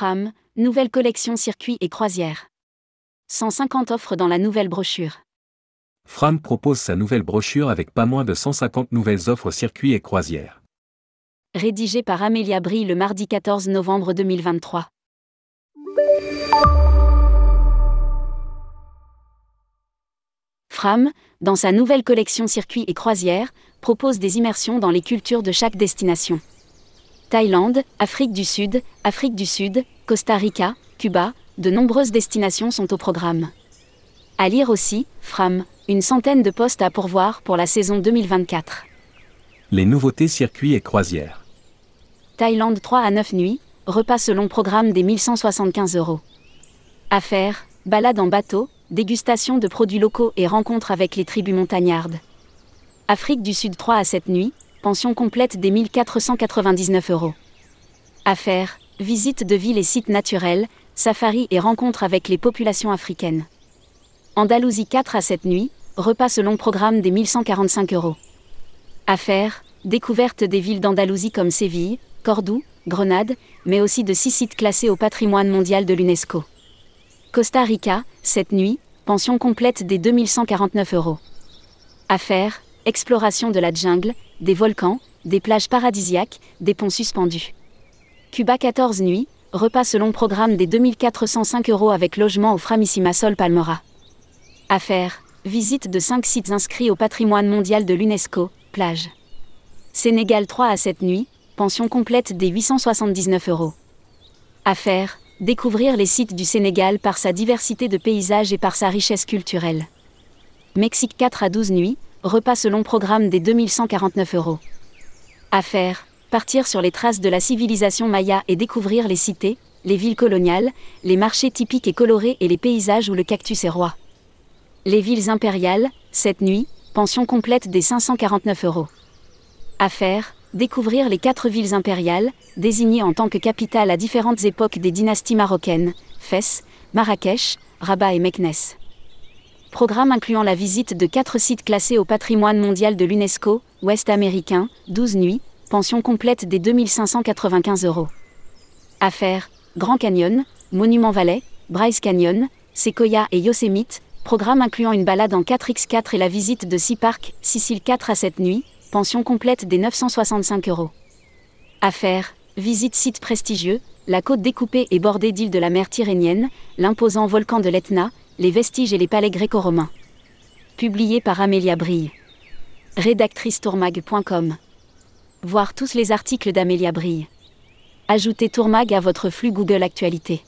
Fram, nouvelle collection circuits et croisières. 150 offres dans la nouvelle brochure. Fram propose sa nouvelle brochure avec pas moins de 150 nouvelles offres circuits et croisières. Rédigé par Amélia Brie le mardi 14 novembre 2023. Fram, dans sa nouvelle collection circuits et croisières, propose des immersions dans les cultures de chaque destination. Thaïlande, Afrique du Sud, Afrique du Sud, Costa Rica, Cuba, de nombreuses destinations sont au programme. À lire aussi, Fram, une centaine de postes à pourvoir pour la saison 2024. Les nouveautés circuits et croisières. Thaïlande 3 à 9 nuits, repas selon programme des 1175 euros. Affaires, balade en bateau, dégustation de produits locaux et rencontres avec les tribus montagnardes. Afrique du Sud 3 à 7 nuits, pension complète des 1499 euros. Affaires, visite de villes et sites naturels, safari et rencontres avec les populations africaines. Andalousie 4 à 7 nuits, repas selon programme des 1145 euros. Affaires, découverte des villes d'Andalousie comme Séville, Cordoue, Grenade, mais aussi de six sites classés au patrimoine mondial de l'UNESCO. Costa Rica, 7 nuits, pension complète des 2149 euros. Affaires, exploration de la jungle, des volcans, des plages paradisiaques, des ponts suspendus. Cuba 14 nuits, repas selon programme des 2405 euros avec logement au Framissima Sol Palmera. Affaires, visite de 5 sites inscrits au patrimoine mondial de l'UNESCO, plage. Sénégal 3 à 7 nuits, pension complète des 879 euros. Affaires, découvrir les sites du Sénégal par sa diversité de paysages et par sa richesse culturelle. Mexique 4 à 12 nuits, repas selon programme des 2149 euros. Affaires, partir sur les traces de la civilisation maya et découvrir les cités, les villes coloniales, les marchés typiques et colorés et les paysages où le cactus est roi. Les villes impériales, cette nuit, pension complète des 549 euros. Affaires, découvrir les quatre villes impériales, désignées en tant que capitales à différentes époques des dynasties marocaines, Fès, Marrakech, Rabat et Meknès. Programme incluant la visite de quatre sites classés au patrimoine mondial de l'UNESCO, Ouest américain, 12 nuits, pension complète des 2595 euros. Affaires, Grand Canyon, Monument Valley, Bryce Canyon, Sequoia et Yosemite, programme incluant une balade en 4x4 et la visite de 6 parcs, Sicile 4 à 7 nuits, pension complète des 965 euros. Affaires, visite site prestigieux, la côte découpée et bordée d'îles de la mer Tyrrhénienne, l'imposant volcan de l'Etna, les vestiges et les palais gréco-romains. Publié par Amélia Brille. Rédactrice tourmag.com. Voir tous les articles d'Amélia Brille. Ajoutez Tourmag à votre flux Google Actualité.